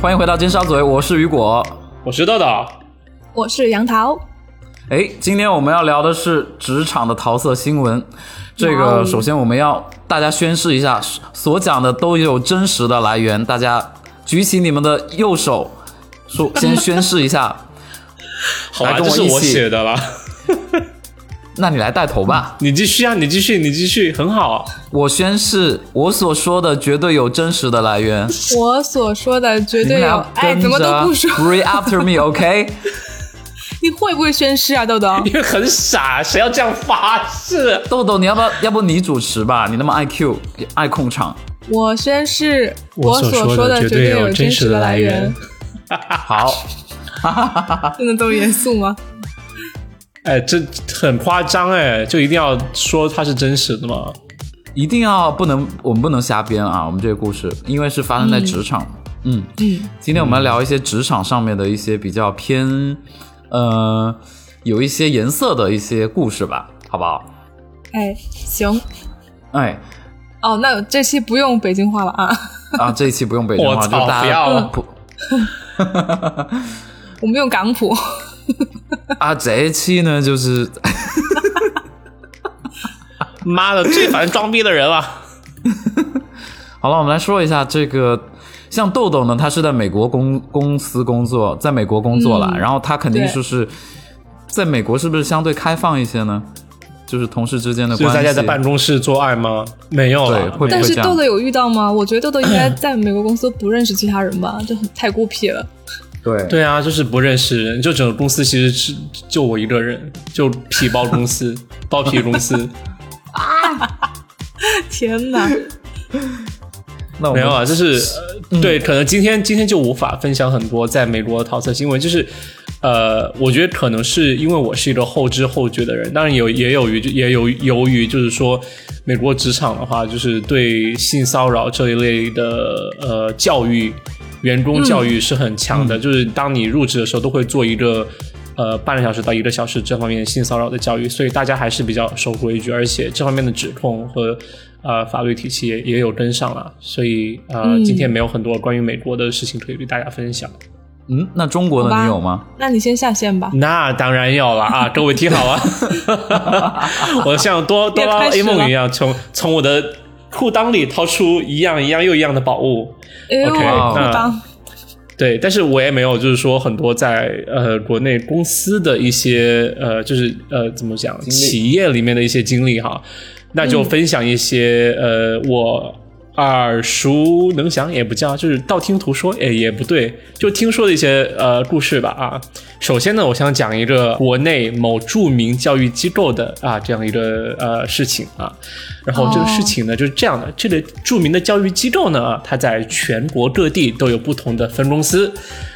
欢迎回到尖沙咀，我是雨果，我是豆豆，我是杨桃。哎，今天我们要聊的是职场的桃色新闻。这个首先我们要大家宣誓一下，所讲的都有真实的来源。大家举起你们的右手，说先宣誓一下。好吧，这是我写的了。那你来带头吧。你继续啊，你继续，你继续，很好。我宣誓，我所说的绝对有真实的来源。我所说的绝对有。哎，怎么都不说？Breathe after me, OK？你会不会宣誓啊，豆豆？因为很傻，谁要这样发誓？豆豆，你要不要？要不你主持吧？你那么爱 Q，爱控场。我宣誓，我所说的绝对有真实的来源。好，真的这么严肃吗？哎，这很夸张哎，就一定要说它是真实的吗？一定要不能，我们不能瞎编啊！我们这个故事，因为是发生在职场。嗯嗯，今天我们来聊一些职场上面的一些比较偏，呃，有一些颜色的一些故事吧，好不好？哎，行。哎，哦，那这期不用北京话了啊！啊，这一期不用北京话，就大家普。我们用港普。啊，这一期呢，就是 妈的最烦装逼的人了。好了，我们来说一下这个，像豆豆呢，他是在美国公公司工作，在美国工作了，然后他肯定就是在美国，是不是相对开放一些呢？就是同事之间的关系，大家在办公室做爱吗？没有，对，会但是豆豆有遇到吗？我觉得豆豆应该 在美国公司不认识其他人吧，就很太孤僻了。对对啊，就是不认识人，就整个公司其实是就我一个人，就皮包公司，包皮公司。啊！天哪！没有啊，就是对，可能今天今天就无法分享很多在美国的桃色新闻，就是呃，我觉得可能是因为我是一个后知后觉的人，当然有也有于也有由于就是说美国职场的话，就是对性骚扰这一类的呃教育。员工教育是很强的，就是当你入职的时候，都会做一个呃半个小时到一个小时这方面性骚扰的教育，所以大家还是比较守规矩，而且这方面的指控和呃法律体系也也有跟上了，所以呃今天没有很多关于美国的事情可以与大家分享。嗯，那中国的你有吗？那你先下线吧。那当然有了 啊，各位听好了，我像多哆啦 A 梦一样，从从我的裤裆里掏出一样一样又一样的宝物。OK，裤裆对，但是我也没有，就是说很多在呃国内公司的一些呃，就是呃怎么讲，企业里面的一些经历哈，那就分享一些呃我。耳熟能详也不叫，就是道听途说，哎，也不对，就听说的一些呃故事吧啊。首先呢，我想讲一个国内某著名教育机构的啊这样一个呃事情啊。然后这个事情呢就是这样的，这个著名的教育机构呢，它在全国各地都有不同的分公司，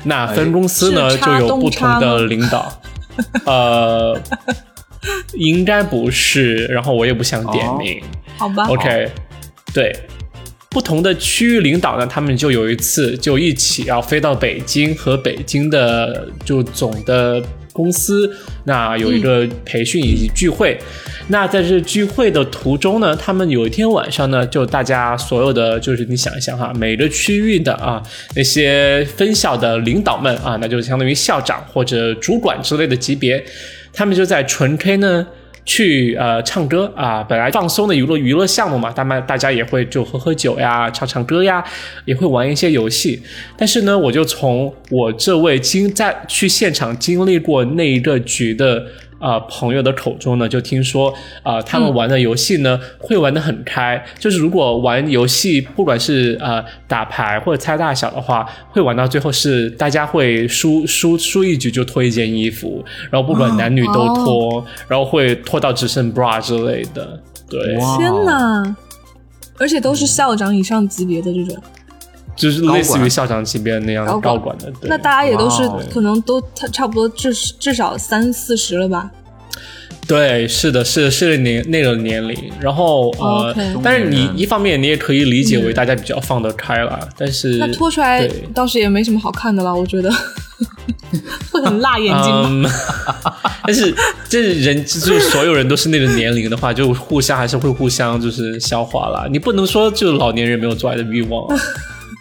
那分公司呢就有不同的领导，呃，应该不是，然后我也不想点名，好吧？OK，对。不同的区域领导呢，他们就有一次就一起要飞到北京和北京的就总的公司，那有一个培训以及聚会。那在这聚会的途中呢，他们有一天晚上呢，就大家所有的就是你想一想哈，每个区域的啊那些分校的领导们啊，那就相当于校长或者主管之类的级别，他们就在纯 K 呢。去呃唱歌啊，本来放松的娱乐娱乐项目嘛，大们大家也会就喝喝酒呀，唱唱歌呀，也会玩一些游戏。但是呢，我就从我这位经在去现场经历过那一个局的。啊，朋友的口中呢，就听说啊，他们玩的游戏呢，会玩的很开。就是如果玩游戏，不管是呃打牌或者猜大小的话，会玩到最后是大家会输输输一局就脱一件衣服，然后不管男女都脱，然后会脱到只剩 bra 之类的。对，天哪！而且都是校长以上级别的这种。就是类似于校长级别那样的高管的，那大家也都是可能都差差不多至至少三四十了吧？对，是的，是是年那个年龄，然后呃，但是你一方面你也可以理解为大家比较放得开了，但是那拖出来倒是也没什么好看的了，我觉得会很辣眼睛。但是这人就是所有人都是那个年龄的话，就互相还是会互相就是消化了。你不能说就老年人没有做爱的欲望。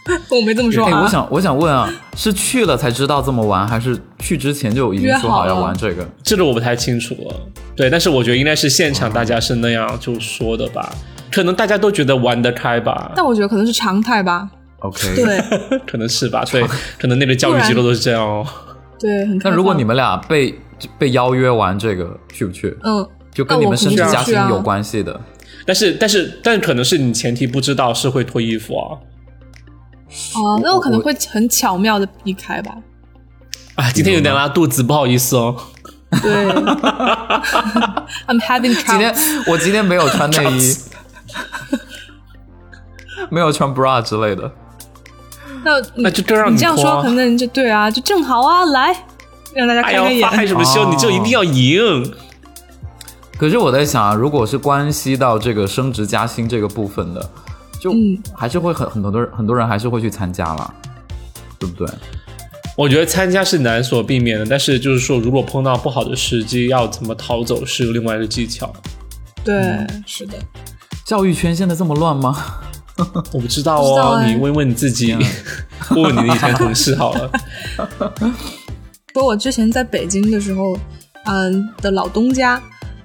我没这么说哎，啊。我想我想问啊，是去了才知道这么玩，还是去之前就已经说好要玩这个？这个我不太清楚了。对，但是我觉得应该是现场大家是那样就说的吧，可能大家都觉得玩得开吧，但我觉得可能是常态吧。OK，。对 可能是吧。对，可能那个教育机构都是这样哦。对，很。那如果你们俩被被邀约玩这个，去不去？嗯，就跟你们升职加薪那我肯定去啊有关系的。但是但是但可能是你前提不知道是会脱衣服啊。哦，那我可能会很巧妙的避开吧。啊，今天有点拉肚子，不好意思哦。对，I'm having 今天 trouble。我今天没有穿内衣，没有穿 bra 之类的。那那就更让你这样说，可能就对啊，就正好啊，来让大家哎呀，开开眼。发害什么羞？哦你就一定要赢。可是我在想啊，如果是关系到这个升职加薪这个部分的，就嗯还是会很很多人很多人还是会去参加了，对不对？我觉得参加是难所避免的，但是就是说，如果碰到不好的时机，要怎么逃走是有另外一个技巧。对，嗯是的。教育圈现在这么乱吗？我不知道哦，哎你问问你自己，问问你的以前同事好了。说我之前在北京的时候，嗯的老东家，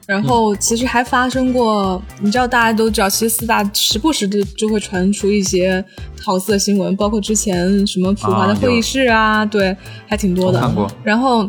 然后其实还发生过，你知道大家都知道，其实四大时不时的就会传出一些桃色新闻，包括之前什么普华的会议室啊，对，还挺多的。然后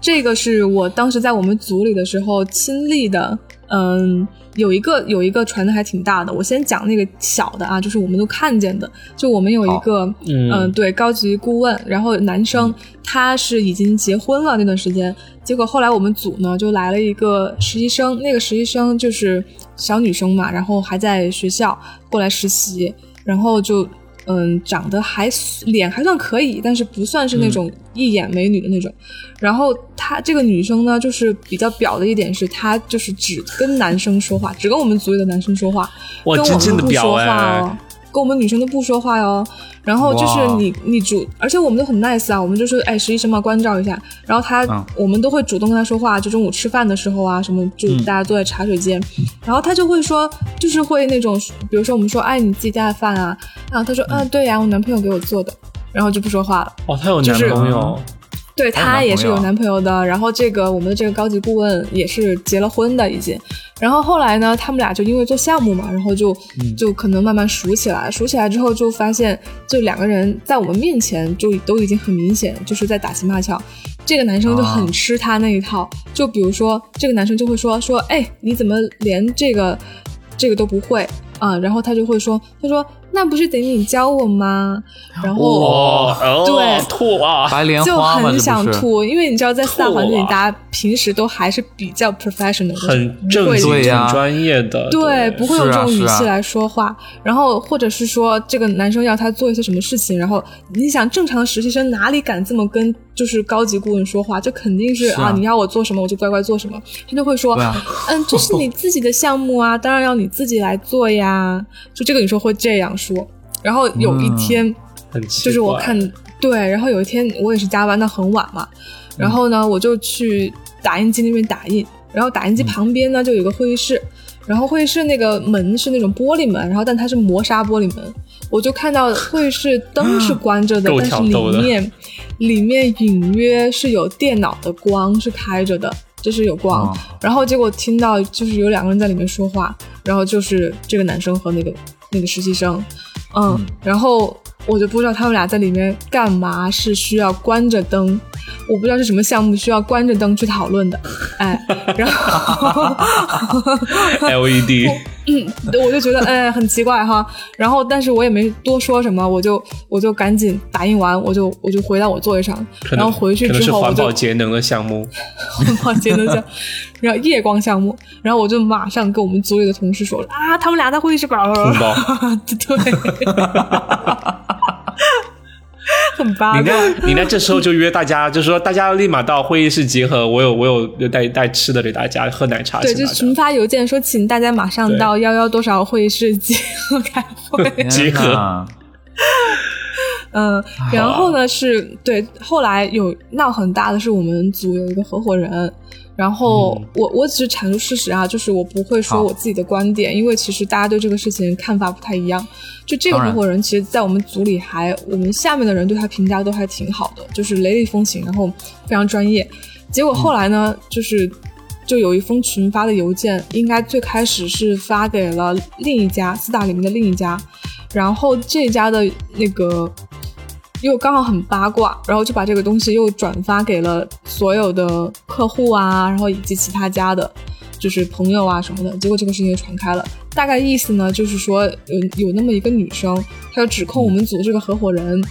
这个是我当时在我们组里的时候亲历的，嗯。有一个有一个传的还挺大的，我先讲那个小的啊，就是我们都看见的，就我们有一个嗯嗯，对，高级顾问，然后男生他是已经结婚了那段时间，结果后来我们组呢就来了一个实习生，那个实习生就是小女生嘛，然后还在学校过来实习，然后就嗯长得还脸还算可以，但是不算是那种一眼美女的那种。然后她这个女生呢，就是比较表的一点是，她就是只跟男生说话，只跟我们组里的男生说话，跟我们不说话哎哦，，跟我们女生都不说话哟。然后就是你你主，而且我们都很 nice 啊，我们就说哎实习生嘛关照一下，然后他、嗯。我们都会主动跟他说话，就中午吃饭的时候啊什么，就大家坐在茶水间，然后他就会说，就是会那种，比如说我们说哎你自己家的饭啊，然后他说嗯、对呀我男朋友给我做的，然后就不说话了。哦，他有男朋友，有男朋友他也是有男朋友的，然后这个我们的这个高级顾问也是结了婚的已经，然后后来呢，他们俩就因为做项目嘛，然后就就可能慢慢熟起来，熟起来之后就发现，就两个人在我们面前就都已经很明显，就是在打情骂俏，这个男生就很啊吃他那一套，就比如说这个男生就会说说，哎，你怎么连这个这个都不会？啊？然后他就会说，他说那不是得你教我吗？然后。哦，对吐啊！白莲就花就，很？想吐，因为你知道，在四大环境里，大家平时都还是比较 professional，的很正经、对呀很专业的，对，不会有是啊这种语气来说话。然后或者是说，这个男生要他做一些什么事情，然后你想，正常的实习生哪里敢这么跟就是高级顾问说话？这肯定是是啊你要我做什么，我就乖乖做什么。他就会说，啊嗯，这是你自己的项目啊，当然要你自己来做呀。就这个女生会这样说。然后有一嗯天。很奇怪就是我看对，然后有一天我也是加班到很晚嘛，然后呢我就去打印机那边打印，然后打印机旁边呢就有个会议室，然后会议室那个门是那种玻璃门，然后但它是磨砂玻璃门，我就看到会议室灯是关着的，但是里面里面隐约是有电脑的光是开着的。就是有光，哦。然后结果听到就是有两个人在里面说话，然后就是这个男生和那个那个实习生，嗯，然后我就不知道他们俩在里面干嘛，是需要关着灯，我不知道是什么项目需要关着灯去讨论的，哎，然后 LED，嗯我就觉得哎很奇怪哈，然后但是我也没多说什么，我就我就赶紧打印完，我就我就回到我座位上，然后回去可能是环之后我就保节能的项目，环保节能项，然后夜光项目，然后我就马上跟我们组里的同事说啊，他们俩在会议室搞，红包。对，很八卦。你呢，你呢这时候就约大家，就说大家立马到会议室集合。我有，我有有带带吃的给大家，喝奶茶对，就群发邮件说，请大家马上到幺幺多少会议室集合开会。集合 嗯，然后呢是对，后来有闹很大的是我们组有一个合伙人，然后我我只是阐述事实啊，就是我不会说我自己的观点，因为其实大家对这个事情看法不太一样。就这个合伙人，其实，在我们组里还我们下面的人对他评价都还挺好的，就是雷厉风行，然后非常专业。结果后来呢，就是就有一封群发的邮件，应该最开始是发给了另一家四大里面的另一家，然后这家的那个又刚好很八卦，然后就把这个东西又转发给了所有的客户啊，然后以及其他家的，就是朋友啊什么的。结果这个事情就传开了，大概意思呢就是说有有那么一个女生，她要指控我们组这个合伙人。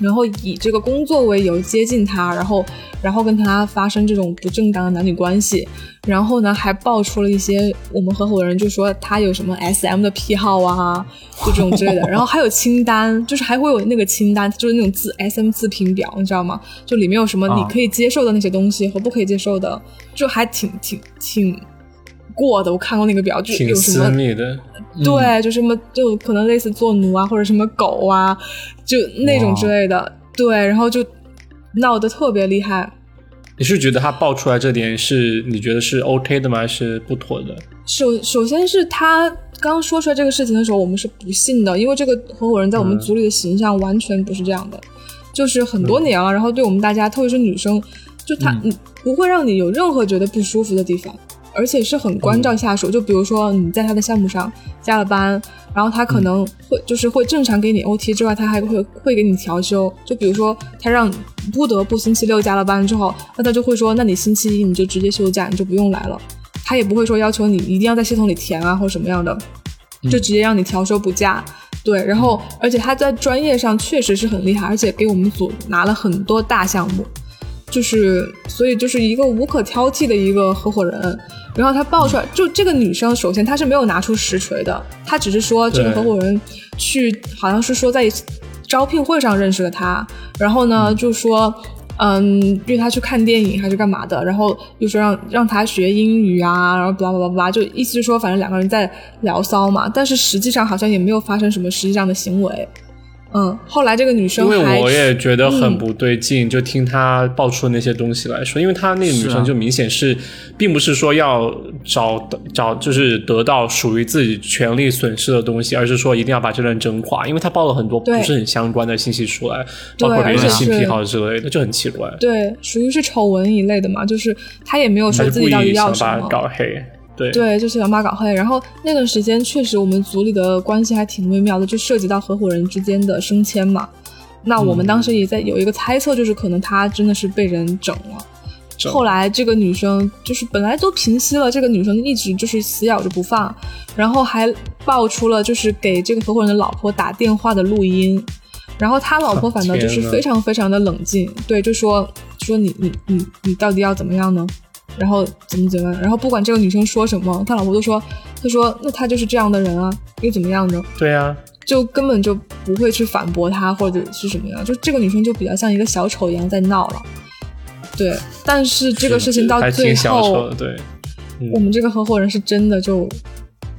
然后以这个工作为由接近他，然后然后跟他发生这种不正当的男女关系，然后呢还爆出了一些我们合伙人就说他有什么 SM 的癖好啊，就这种之类的，然后还有清单，就是还会有那个清单，就是那种自 SM 自评表，你知道吗？就里面有什么你啊可以接受的那些东西和不可以接受的，就还挺挺挺过的。我看过那个表，就挺有什么。对，就什么就可能类似做奴啊，或者什么狗啊，就那种之类的。对，然后就闹得特别厉害。你是觉得他爆出来这点是你觉得是 OK 的吗？还是不妥的？首首先是他刚说出来这个事情的时候，我们是不信的，因为这个合伙人在我们嗯组里的形象完全不是这样的，就是很多年了，然后对我们大家，特别是女生，就他不会让你有任何觉得不舒服的地方。而且是很关照下属，就比如说你在他的项目上加了班，然后他可能会就是会正常给你 OT 之外，他还会会给你调休。就比如说他让不得不星期六加了班之后，那他就会说，那你星期一你就直接休假，你就不用来了。他也不会说要求你一定要在系统里填啊或什么样的，就直接让你调休补假。对，然后而且他在专业上确实是很厉害，而且给我们组拿了很多大项目，就是所以就是一个无可挑剔的一个合伙人。然后他爆出来，就这个女生，首先她是没有拿出实锤的，她只是说这个合伙人去，好像是说在招聘会上认识了他，然后呢就说，嗯，约他去看电影还是干嘛的，然后又说让让他学英语啊，然后巴拉巴拉巴拉，就意思是说反正两个人在聊骚嘛，但是实际上好像也没有发生什么实际上的行为。嗯，后来这个女生因为我也觉得很嗯不对劲，就听她爆出的那些东西来说，因为她那个女生就明显是，并不是说要找找就是得到属于自己权利损失的东西，而是说一定要把这个人整垮，因为她爆了很多不是很相关的信息出来，包括别人的性癖好之类的，就很奇怪。对属于是丑闻一类的嘛，就是她也没有说自己到底意想把他要什么。搞黑，对对，就是两把搞黑。然后那段时间确实我们组里的关系还挺微妙的，就涉及到合伙人之间的升迁嘛。那我们当时也在有一个猜测，就是可能他真的是被人整了。整后来这个女生就是本来都平息了，这个女生一直就是死咬着不放，然后还爆出了就是给这个合伙人的老婆打电话的录音。然后他老婆反倒就是非常非常的冷静，对，就说说你你你你到底要怎么样呢？然后怎么怎么样？然后不管这个女生说什么，他老婆都说，他说那他就是这样的人啊，又怎么样呢？对啊，就根本就不会去反驳他或者是什么样，就这个女生就比较像一个小丑一样在闹了。对，但是这个事情到还最挺小丑后的，，对，嗯我们这个合伙人是真的就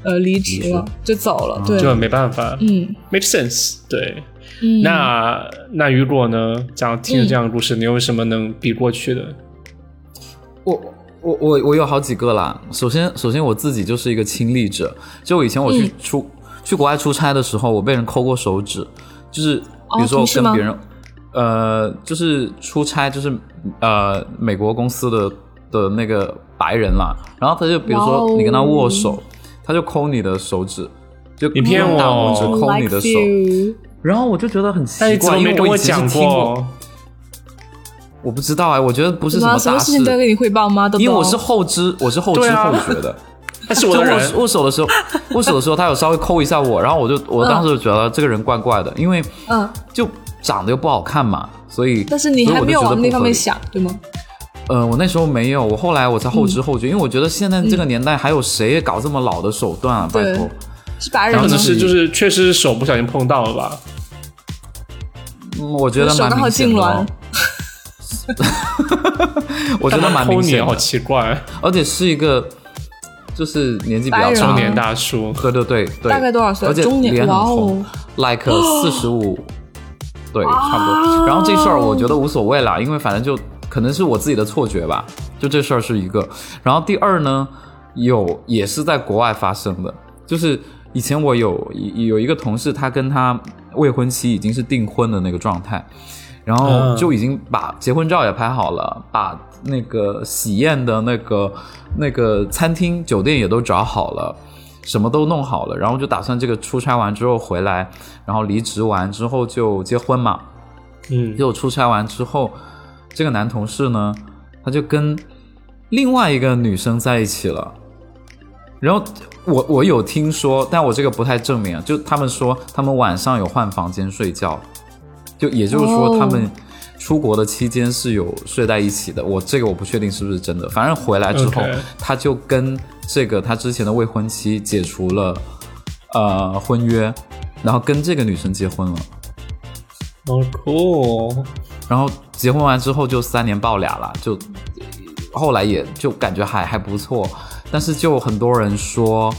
呃离职了，就走了。对，就没办法嗯，make sense，对。嗯，那那雨果呢？讲听了这样的故事，你有什么能比过去的？我我我我有好几个啦。首先首先我自己就是一个亲历者，就以前我去嗯出、去国外出差的时候，我被人抠过手指，就是比如哦说我跟别人、呃，就是出差，就是呃美国公司的的那个白人啦，然后他就比如说你跟他握手，他就抠你的手指。就你骗我大拇指抠你的手然后我就觉得很奇怪，因为我以前讲是听过，过？我不知道哎，我觉得不是什么什么大事什么事情都，要跟你汇报吗？因为我是后知，我是后知后觉的。他是我的人，握手的时候，握手的时候，他有稍微抠一下我，然后我就我当时就觉得这个人怪怪的，因为嗯，就长得又不好看嘛，所以但是你还没有所以我就觉得往那方面。想，对吗？呃，我那时候没有，我后来我才后知后觉，因为我觉得现在这个年代还有谁搞这么老的手段啊？拜托，是白人可能？然后就是就是确实是手不小心碰到了吧？嗯我觉得蛮手刚好明显的、痉挛哦。我觉得蛮抠你好明显的，奇怪，而且是一个就是年纪比较中年大叔。对对对对，大概多少岁？而且脸很红，like 四十五对，差不多。然后这事儿我觉得无所谓啦，因为反正就可能是我自己的错觉吧，就这事儿是一个。然后第二呢，有也是在国外发生的，就是以前我有有一个同事，他跟他未婚妻已经是订婚的那个状态，然后就已经把结婚照也拍好了，把那个喜宴的那个那个餐厅酒店也都找好了。什么都弄好了，然后就打算这个出差完之后回来，然后离职完之后就结婚嘛。嗯，结果出差完之后，这个男同事呢，他就跟另外一个女生在一起了。然后我我有听说，但我这个不太证明啊，就他们说他们晚上有换房间睡觉，就也就是说他们出国的期间是有睡在一起的。我这个我不确定是不是真的，反正回来之后他就跟这个他之前的未婚妻解除了呃婚约，然后跟这个女生结婚了。好酷。然后结婚完之后就三年抱俩了，就后来也就感觉还还不错，但是就很多人说，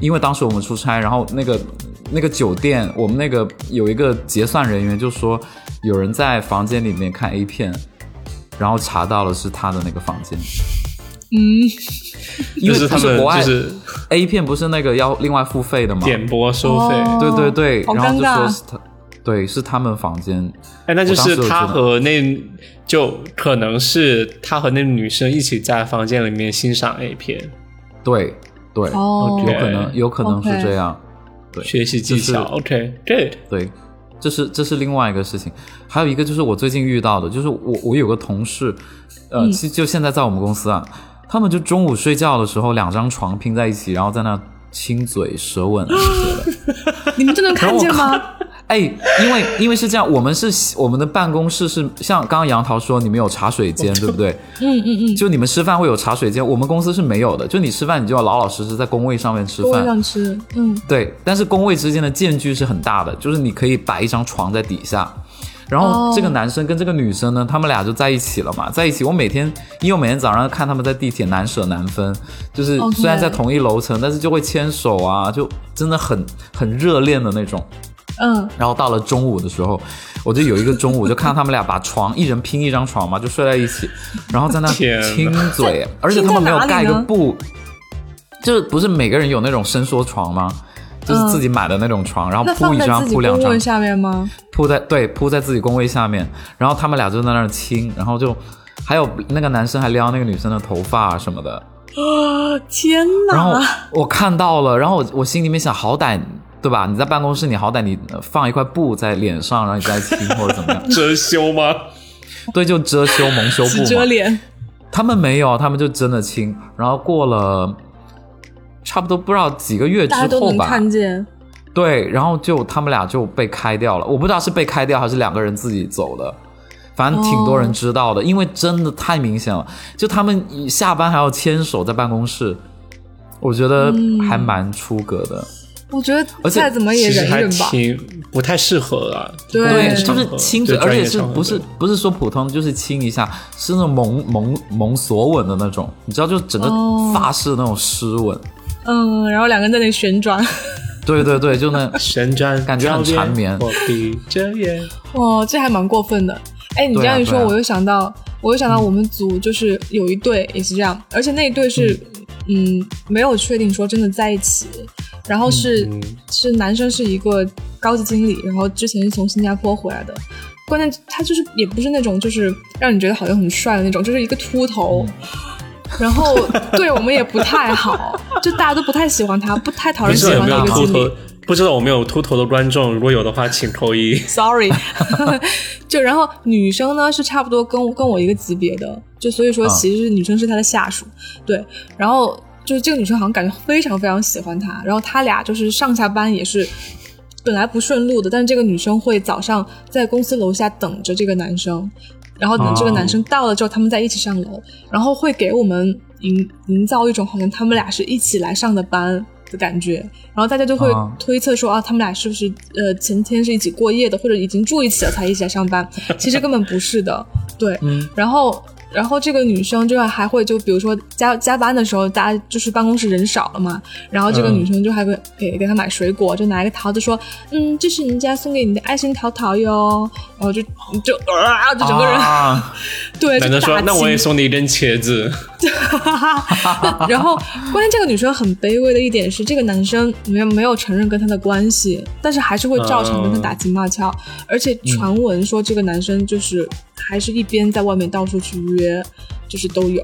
因为当时我们出差，然后那个那个酒店，我们那个有一个结算人员就说有人在房间里面看 A 片，然后查到了是他的那个房间，嗯，因为就是他们国外就是 A 片不是那个要另外付费的吗？点播收费。哦。对对对，好然后就说是他，对，是他们房间，哎，那就是他和那就可能是他和那女生一起在房间里面欣赏 A 片，对对，哦。有可能有可能是这样。对学习技巧。就是 OK，good。对，这是这是另外一个事情，还有一个就是我最近遇到的，就是我我有个同事，呃，嗯其实就现在在我们公司啊，他们就中午睡觉的时候，两张床拼在一起，然后在那亲嘴、舌吻什么的。你们真能看见吗？哎，因为因为是这样，我们是我们的办公室是像刚刚杨桃说，你们有茶水间，对不对？嗯嗯嗯，就你们吃饭会有茶水间，我们公司是没有的。就你吃饭，你就要老老实实在工位上面吃我饭。想吃，嗯，对，但是工位之间的间距是很大的，就是你可以摆一张床在底下。然后哦这个男生跟这个女生呢，他们俩就在一起了嘛，在一起。我每天，因为我每天早上看他们在地铁难舍难分，就是虽然在同一楼层，但是就会牵手啊，就真的很很热恋的那种。嗯，然后到了中午的时候，我就有一个中午就看到他们俩把床一人拼一张床嘛，就睡在一起，然后在那亲嘴，而且他们没有盖一个布，就是不是每个人有那种伸缩床吗？就是自己买的那种床，然后铺一张铺两张，下面吗？铺在对铺在自己工位下面，然后他们俩就在那儿亲，然后就还有那个男生还撩那个女生的头发什么的，啊，天哪！然后我看到了，然后我我心里面想，好歹对吧？你在办公室，你好歹你放一块布在脸上，然后你再亲或者怎么样？遮羞吗？对，就遮羞蒙羞布只嘛。遮脸，他们没有，他们就真的亲。然后过了差不多不知道几个月之后吧，看见。对，然后就他们俩就被开掉了。我不知道是被开掉还是两个人自己走的，反正挺多人知道的，因为真的太明显了。就他们下班还要牵手在办公室，我觉得还蛮出格的。我觉得而且再怎么也其实还忍一忍吧。挺不太适合啊。对就是亲嘴，而且是不是不是说普通，就是亲一下，是那种蒙蒙蒙索吻的那种，你知道，就整个哦法式那种湿吻。嗯，然后两个人在那里旋转，对对对，就那 旋转感觉很缠绵我闭着眼。哇，这还蛮过分的。哎，你这样一说，啊啊我又想到，我又想到我们组就是有一对也是这样，而且那一对是，嗯没有确定说真的在一起，然后是、嗯是男生是一个高级经理，然后之前是从新加坡回来的。关键他就是也不是那种就是让你觉得好像很帅的那种，就是一个秃头，然后对我们也不太好，就大家都不太喜欢他，不太讨人喜欢知道有没有的一个经理秃头。？不知道有没有秃头的观众，如果有的话，请扣一。Sorry，就然后女生呢是差不多跟我跟我一个级别的，就所以说啊其实女生是他的下属，对，然后就是这个女生好像感觉非常非常喜欢他，然后他俩就是上下班也是本来不顺路的，但是这个女生会早上在公司楼下等着这个男生，然后等这个男生到了之后，他们再一起上楼，然后会给我们营营造一种好像他们俩是一起来上的班的感觉，然后大家就会啊推测说啊，他们俩是不是呃前天是一起过夜的，或者已经住一起了才一起来上班？其实根本不是的，对。嗯然后然后这个女生就还会就比如说加加班的时候，大家就是办公室人少了嘛，然后这个嗯女生就还会给给她买水果，就拿一个桃子说，嗯，这是人家送给你的爱心桃桃哟，然后就就啊，就整个人、啊、对，就男的说大：“那我也送你一根茄子。然后，关键这个女生很卑微的一点是，这个男生没有没有承认跟她的关系，但是还是会照常跟她打情骂俏，而且传闻说这个男生就是还是一边在外面到处去约，就是都有。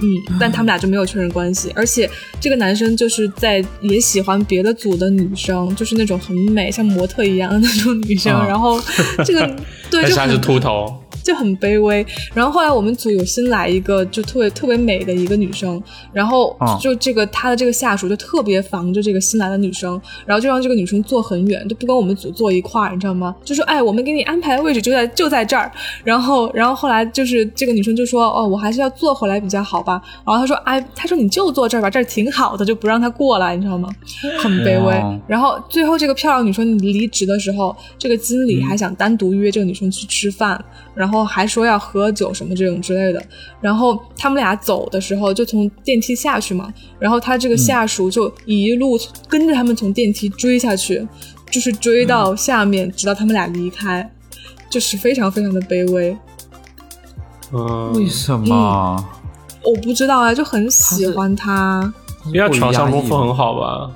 嗯，但他们俩就没有确认关系，而且这个男生就是在也喜欢别的组的女生，就是那种很美像模特一样的那种女生，啊然后这个 对就很但是他是秃头，就很卑微。然后后来我们组有新来一个就特别特别美的一个女生，然后哦就这个她的这个下属就特别防着这个新来的女生，然后就让这个女生坐很远，就不跟我们组坐一块儿，你知道吗？就说哎，我们给你安排的位置就在就在这儿。然后然后后来就是这个女生就说哦，我还是要坐回来比较好吧。然后她说哎，她说你就坐这儿吧，这儿挺好的，就不让她过来，你知道吗？很卑微哇。然后最后这个漂亮女生离职的时候，这个经嗯理还想单独约这个女生去吃饭，然后还说要喝酒什么这种之类的。然后他们俩走的时候就从电梯下去嘛，然后他这个下属就一路跟着他们从电梯追下去，就是追到下面，直到他们俩离开，就是非常非常的卑微。嗯，为什么？我不知道啊，就很喜欢他，因为他床上功夫很好吧？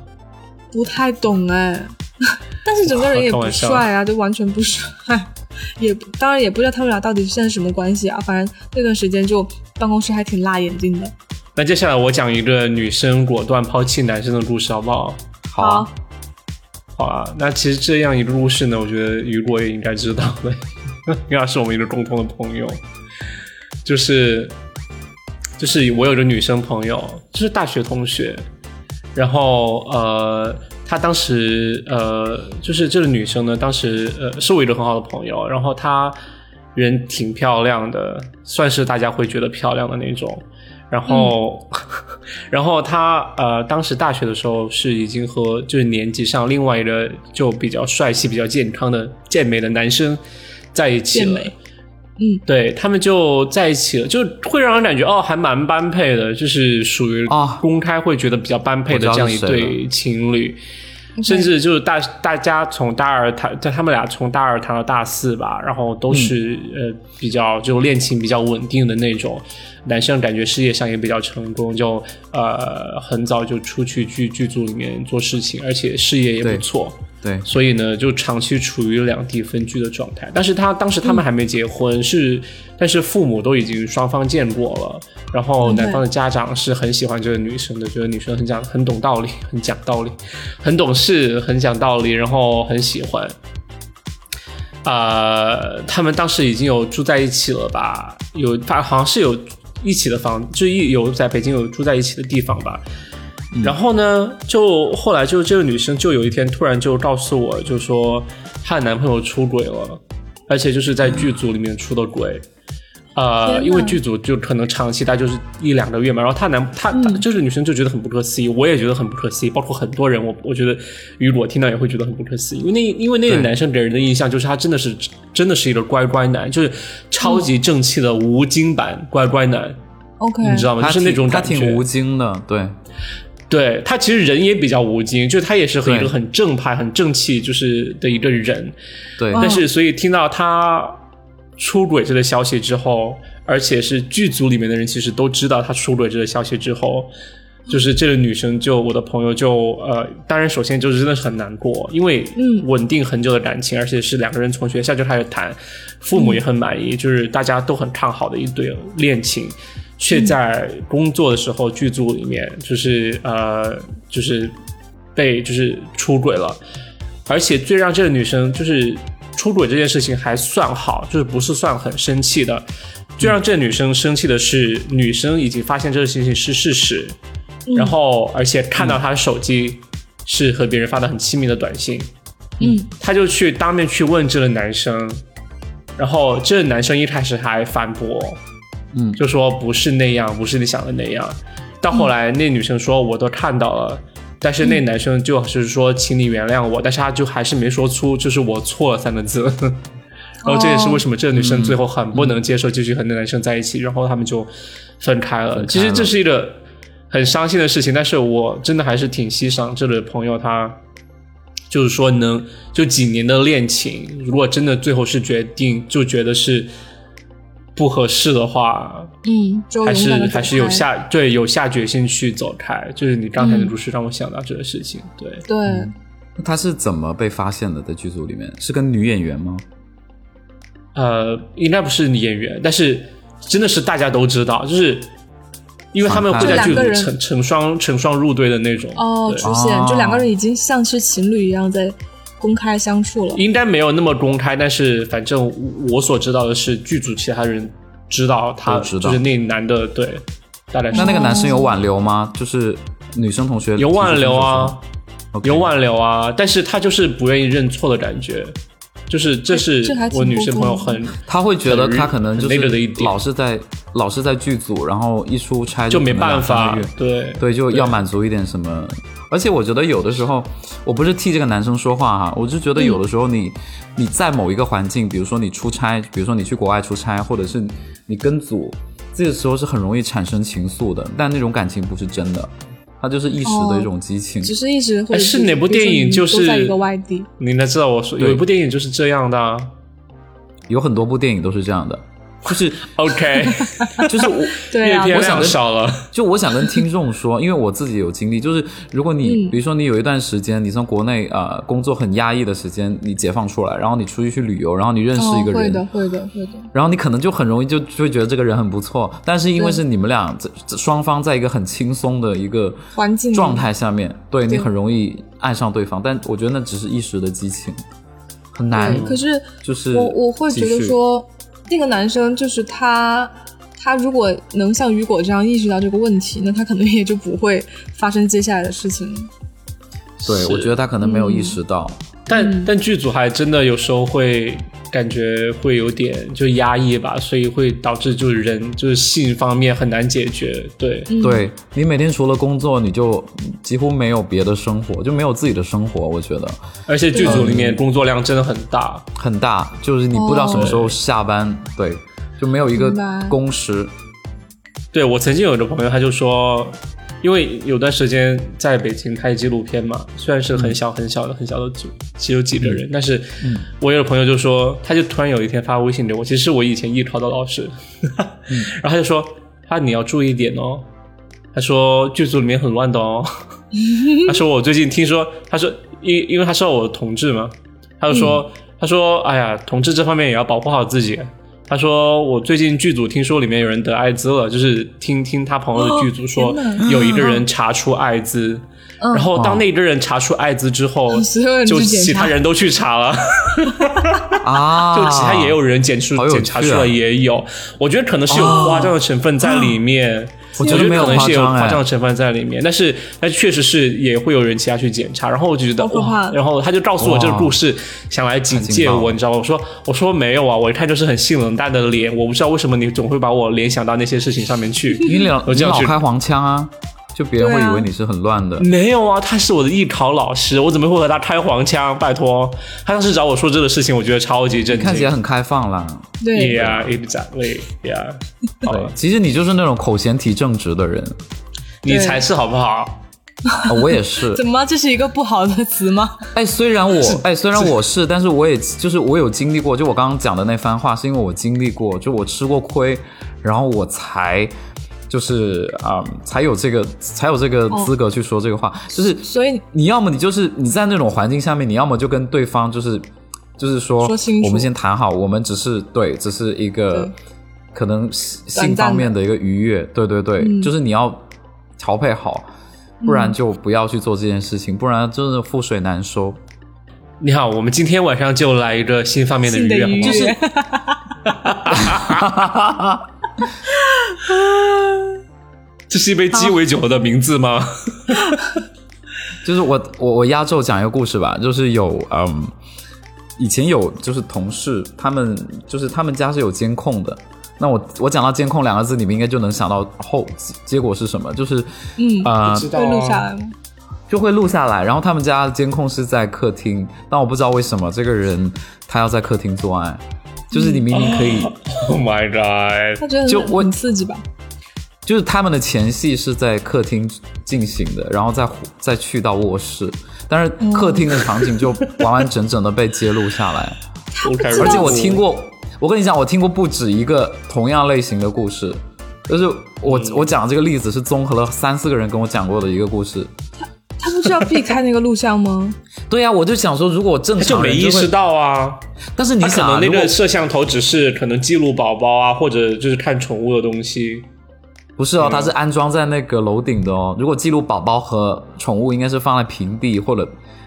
不太懂哎。但是整个人也不帅啊，就完全不帅，也不当然也不知道他们俩到底现在什么关系啊。反正那段时间就办公室还挺辣眼睛的。那接下来我讲一个女生果断抛弃男生的故事，好不好？好啊，好啊，那其实这样一个故事呢，我觉得雨果也应该知道的，因为他是我们一个共同的朋友，就是就是我有一个女生朋友，就是大学同学，然后呃，她当时呃，就是这个女生呢，当时呃是我一个很好的朋友，然后她人挺漂亮的，算是大家会觉得漂亮的那种。然后，然后她呃，当时大学的时候是已经和就是年级上另外一个就比较帅气、比较健康的健美的男生在一起了。健美嗯，对他们就在一起了，就会让人感觉哦，还蛮般配的，就是属于啊。公开会觉得比较般配的这样一对情侣。甚至就是大大家从大二谈，在他们俩从大二谈到大四吧，然后都是、呃比较就恋情比较稳定的那种，男生感觉事业上也比较成功，就呃很早就出去剧剧组里面做事情，而且事业也不对。错。对，所以呢，就长期处于两地分居的状态。但是他当时他们还没结婚，是但是父母都已经双方见过了，然后男方的家长是很喜欢这个女生的，觉得女生很讲很懂道理，很讲道理，很懂事，很讲道理，然后很喜欢。呃，他们当时已经有住在一起了吧？有，反好像是有一起的房，就一有在北京有住在一起的地方吧。然后呢，就后来就这个女生就有一天突然就告诉我，就说她的男朋友出轨了，而且就是在剧组里面出的轨。呃，因为剧组就可能长期待就是一两个月嘛，然后她男她就是女生就觉得很不可思议，我也觉得很不可思议，包括很多人，我我觉得雨果听到也会觉得很不可思议，因为那因为那个男生给人的印象就是他真的是真的是一个乖乖男，就是超级正气的吴京版乖乖男，OK，你知道吗？他就是那种感觉，挺无精的，对，对他其实人也比较无精，就是他也是很一个很正派、很正气，就是的一个人。对，哦但是所以听到他出轨这个消息之后，而且是剧组里面的人其实都知道他出轨这个消息之后，就是这个女生就我的朋友就呃，当然首先就是真的是很难过，因为嗯稳定很久的感情，而且是两个人从学校就开始谈，父母也很满意，就是大家都很看好的一对恋情。却在工作的时候，剧组里面就是呃，就是被就是出轨了，而且最让这个女生就是出轨这件事情还算好，就是不是算很生气的。最让这个女生生气的是，女生已经发现这个事情是事实，然后而且看到她的手机是和别人发的很亲密的短信，嗯，她就去当面去问这个男生，然后这个男生一开始还反驳，嗯就说不是那样，不是你想的那样。到后来那女生说我都看到了，但是那男生就是说请你原谅我，但是他就还是没说出就是我错了三个字。然后这也是为什么这个女生最后很不能接受继续和那男生在一起，然后他们就分开了。其实这是一个很伤心的事情，但是我真的还是挺欣赏这个朋友，他就是说能就几年的恋情，如果真的最后是决定就觉得是不合适的话，嗯，就还是还是有下对有下决心去走开。就是你刚才的故事让我想到这个事情，对。对，他是怎么被发现的？在剧组里面是跟女演员吗？呃，应该不是女演员，但是真的是大家都知道，就是因为他们会在剧组成成双成双入对的那种。哦，出现哦就两个人已经像是情侣一样在公开相处了。应该没有那么公开，但是反正我所知道的是，剧组其他人知道他知道。就是那男的，对，大概是。那那个男生有挽留吗？就是女生同学有挽留啊，有挽留啊，但是他就是不愿意认错的感觉，就是这是我女生朋友很她会觉得她可能就是老是在老是在剧组，然后一出差就没办法对。对，就要满足一点什么。而且我觉得有的时候，我不是替这个男生说话哈，我就觉得有的时候你、你在某一个环境，比如说你出差，比如说你去国外出差，或者是你跟组，这个时候是很容易产生情愫的，但那种感情不是真的，它就是一时的一种激情。只是一直会哎是哪部电影就是都在一个外地，你应该知道我说有一部电影就是这样的、啊。有很多部电影都是这样的，就是 OK，就是我。对啊阅，片我想跟量少了。就我想跟听众说，因为我自己有经历，就是如果你、嗯比如说你有一段时间，你从国内呃工作很压抑的时间，你解放出来，然后你出去去旅游，然后你认识一个人，哦会的，会的，会的。然后你可能就很容易就就会觉得这个人很不错，但是因为是你们俩双方在一个很轻松的一个环境状态下面，对你很容易爱上对方，但我觉得那只是一时的激情，很难，，可是就是我我会觉得说，那个男生就是他，他如果能像雨果这样意识到这个问题，那他可能也就不会发生接下来的事情。对我觉得他可能没有意嗯识到，但、但剧组还真的有时候会感觉会有点就压抑吧，所以会导致就是人就是性方面很难解决。对，嗯，对你每天除了工作，你就几乎没有别的生活，就没有自己的生活，我觉得。而且剧组里面工作量真的很大。很大，就是你不知道什么时候下班，对，就没有一个工时，对我曾经有一个朋友，他就说，因为有段时间在北京拍纪录片嘛，虽然是很小很小的很小的组，只有几个人，但是我有个朋友就说，他就突然有一天发微信给我，其实是我以前艺考的老师，然后他就说，他你要注意一点哦，他说剧组里面很乱的哦，他说我最近听说，他说因因为他是我同志嘛，他就说、他说哎呀，同志这方面也要保护好自己。他说：“我最近剧组听说里面有人得艾滋了，就是听听他朋友的剧组说哦有一个人查出艾滋，嗯。然后当那个人查出艾滋之后，就其他人都去查了，啊，就其他也有人检出检查出来也有，我觉得可能是有夸张的成分在里面。我我觉得没有可能是有夸张哎夸张的成分在里面，但是但确实是也会有人其他去检查，然后我就觉得哇，然后他就告诉我这个故事，想来警戒我，你知道吗？我说我说没有啊，我一看就是很性冷淡的脸，我不知道为什么你总会把我联想到那些事情上面去。你老你我这样去老开黄腔啊，就别人会以为你是很乱的。没有啊，他是我的艺考老师，我怎么会和他开黄腔？拜托，他当时找我说这个事情，我觉得超级震惊。看起来很开放啦，对 Yeah, exactly. 对了，，其实你就是那种口嫌体正直的人，你才是好不好？啊我也是。怎么这是一个不好的词吗？哎，虽然我哎，虽然我是，但是我也就是我有经历过，就我刚刚讲的那番话，是因为我经历过，就我吃过亏，然后我才就是啊、才有这个才有这个哦资格去说这个话。就是所以你要么你就是你在那种环境下面，你要么就跟对方就是就是说，说我们先谈好，我们只是对，只是一个可能性方面的一个愉悦，对对对，嗯就是你要调配好。不然就不要去做这件事情，不然真的覆水难收。你好，我们今天晚上就来一个性方面的愉悦，好性的愉不好？悦，这是一杯鸡尾酒的名字吗？就是我我我压轴讲一个故事吧，就是有嗯，以前有就是同事，他们就是他们家是有监控的。那我我讲到监控两个字，你们应该就能想到后结果是什么，就是嗯，呃知道会录下来吗？就会录下来。然后他们家监控是在客厅，但我不知道为什么这个人他要在客厅做爱，就是你明明可以，Oh my god！他觉得就我很很刺激吧？就是他们的前戏是在客厅进行的，然后再再去到卧室，但是客厅的场景就完完整整的被揭露下来。而而且我听过，我跟你讲，我听过不止一个同样类型的故事，就是我、我讲的这个例子是综合了三四个人跟我讲过的一个故事。是要避开那个录像吗？对呀、我就想说，如果正常就没意识，到啊，但是你想啊，如果能那个摄像头只是可能记录宝宝啊，或者就是看宠物的东西。不是哦，它是安装在那个楼顶的哦。如果记录宝宝和宠物，应该是放在平地或者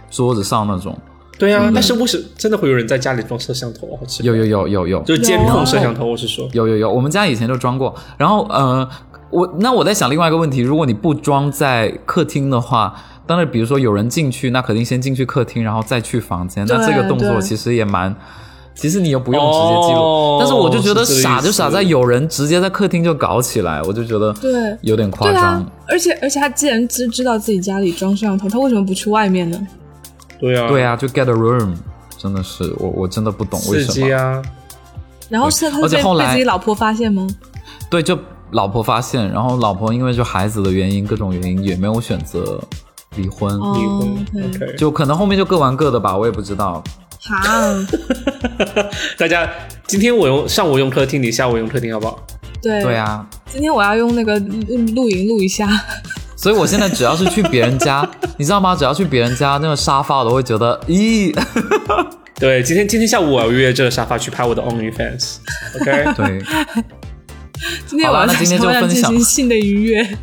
桌子上那种。对啊，但是为什真的会有人在家里装摄像头？好奇有有有有有就是监控摄像头，我是说。有有有，我们家以前就装过。然后呃，我那我在想另外一个问题，如果你不装在客厅的话，当然比如说有人进去，那肯定先进去客厅，然后再去房间。那这个动作其实也蛮。其实你又不用直接记录，哦但是我就觉得傻就傻在有人直接在客厅就搞起来，我就觉得对有点夸张。啊，而且而且他既然知知道自己家里装摄像头，他为什么不去外面呢？对啊，对啊，就 get a room，真的是我我真的不懂为什么。激啊！然后是后来被自己老婆发现吗？对，就老婆发现，然后老婆因为就孩子的原因，各种原因也没有选择离婚，哦离婚 OK，OK。就可能后面就各玩各的吧，我也不知道。好，大家今天我用上午用客厅，你下午用客厅，好不好？对对，啊，今天我要用那个录录影录一下。所以我现在只要是去别人家，你知道吗？只要去别人家，那个沙发我都会觉得，咦，对，今天今天下午我要约这个沙发去拍我的 OnlyFans。OK，对，今天我要在好吧那今天就分享进行性的愉悦。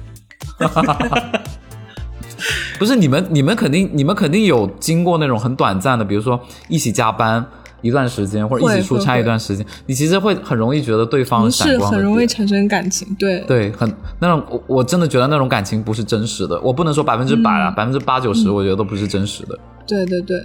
不是你们，你们肯定，你们肯定有经过那种很短暂的，比如说一起加班一段时间，或者一起出差一段时间，你其实会很容易觉得对方闪光的很容易产生感情，对，对，很那种，我我真的觉得那种感情不是真实的。我不能说百分之百啊，百分之八九十，我觉得都不是真实的。对对对，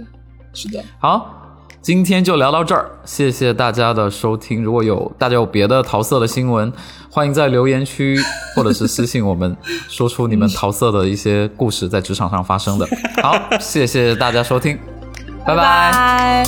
是的。好，今天就聊到这儿，谢谢大家的收听。如果有大家有别的桃色的新闻，欢迎在留言区或者是私信我们，说出你们桃色的一些故事在职场上发生的。好，谢谢大家收听，拜拜